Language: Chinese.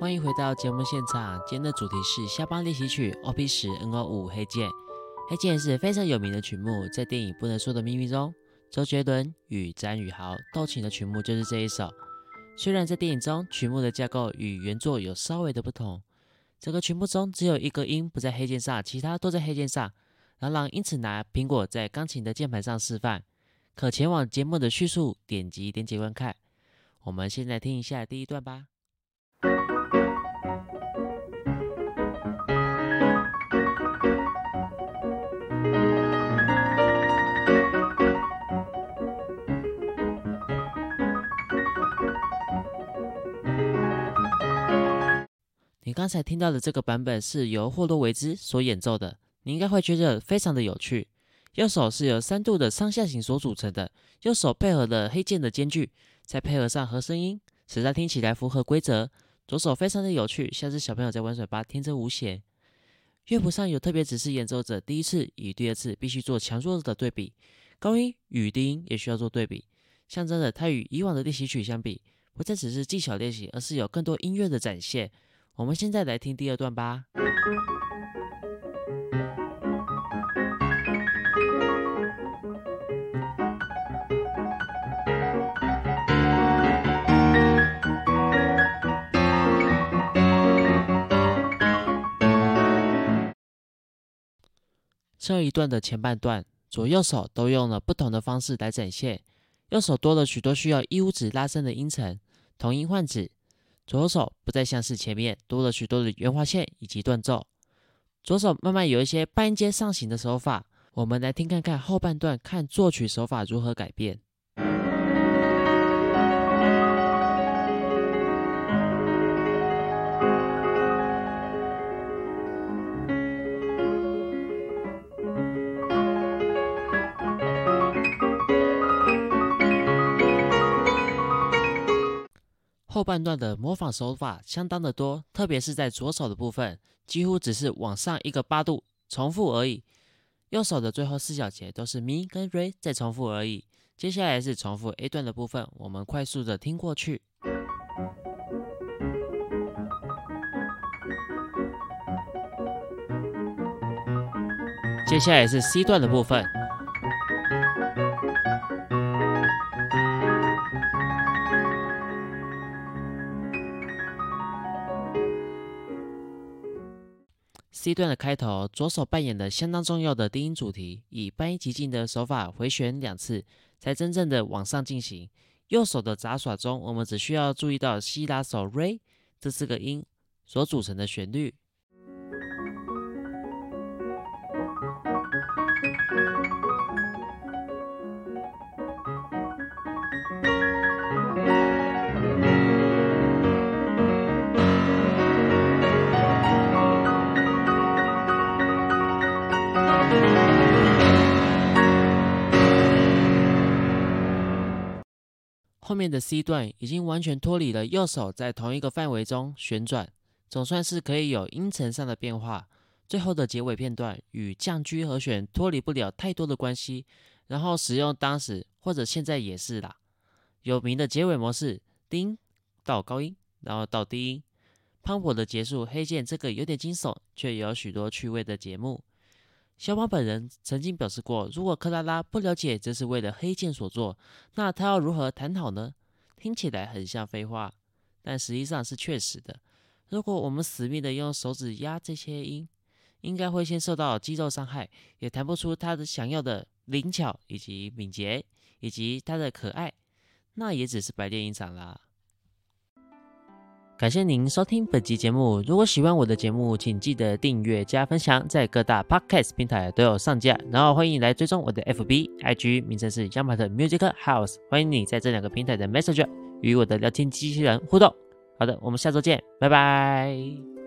欢迎回到节目现场，今天的主题是肖邦练习曲 OP 十 NO 五黑键。黑键是非常有名的曲目，在电影《不能说的秘密》中，周杰伦与詹宇豪斗琴的曲目就是这一首。虽然在电影中曲目的架构与原作有稍微的不同，整个曲目中只有一个音不在黑键上，其他都在黑键上。朗朗因此拿苹果在钢琴的键盘上示范，可前往节目的叙述点击点解观看。我们现在听一下第一段吧。你刚才听到的这个版本是由霍洛维兹所演奏的，你应该会觉得非常的有趣。右手是由三度的上下行所组成的，右手配合了黑键的间距，再配合上和声音，使它听起来符合规则。左手非常的有趣，像是小朋友在玩水吧，天真无邪。乐谱上有特别指示演奏者第一次与第二次必须做强弱的对比，高音与低音也需要做对比，象征着它与以往的练习曲相比，不再只是技巧练习，而是有更多音乐的展现。我们现在来听第二段吧。这一段的前半段，左右手都用了不同的方式来展现。右手多了许多需要一五指拉伸的音程，同音换指。左手不再像是前面多了许多的圆滑线以及断奏，左手慢慢有一些半音阶上行的手法。我们来听看看后半段，看作曲手法如何改变。后半段的模仿手法相当的多，特别是在左手的部分，几乎只是往上一个八度重复而已。右手的最后四小节都是咪跟瑞再重复而已。接下来是重复 A 段的部分，我们快速的听过去。接下来是 C 段的部分。C 段的开头，左手扮演的相当重要的低音主题，以半音级进的手法回旋两次，才真正的往上进行。右手的杂耍中，我们只需要注意到西拉手瑞这四个音所组成的旋律。后面的 C 段已经完全脱离了右手在同一个范围中旋转，总算是可以有音程上的变化。最后的结尾片段与降 G 和弦脱离不了太多的关系，然后使用当时或者现在也是啦，有名的结尾模式，低音到高音，然后到低音，磅礴的结束。黑键这个有点惊悚却有许多趣味的节目。小马本人曾经表示过，如果克拉拉不了解这是为了黑键所做，那他要如何弹好呢？听起来很像废话，但实际上是确实的。如果我们死命的用手指压这些音，应该会先受到肌肉伤害，也弹不出他的想要的灵巧以及敏捷，以及他的可爱，那也只是白练一场啦。感谢您收听本集节目。如果喜欢我的节目，请记得订阅加分享，在各大 podcast 平台都有上架。然后欢迎来追踪我的 FB、IG，名称是 Yamaha Music House。欢迎你在这两个平台的 Messenger 与我的聊天机器人互动。好的，我们下周见，拜拜。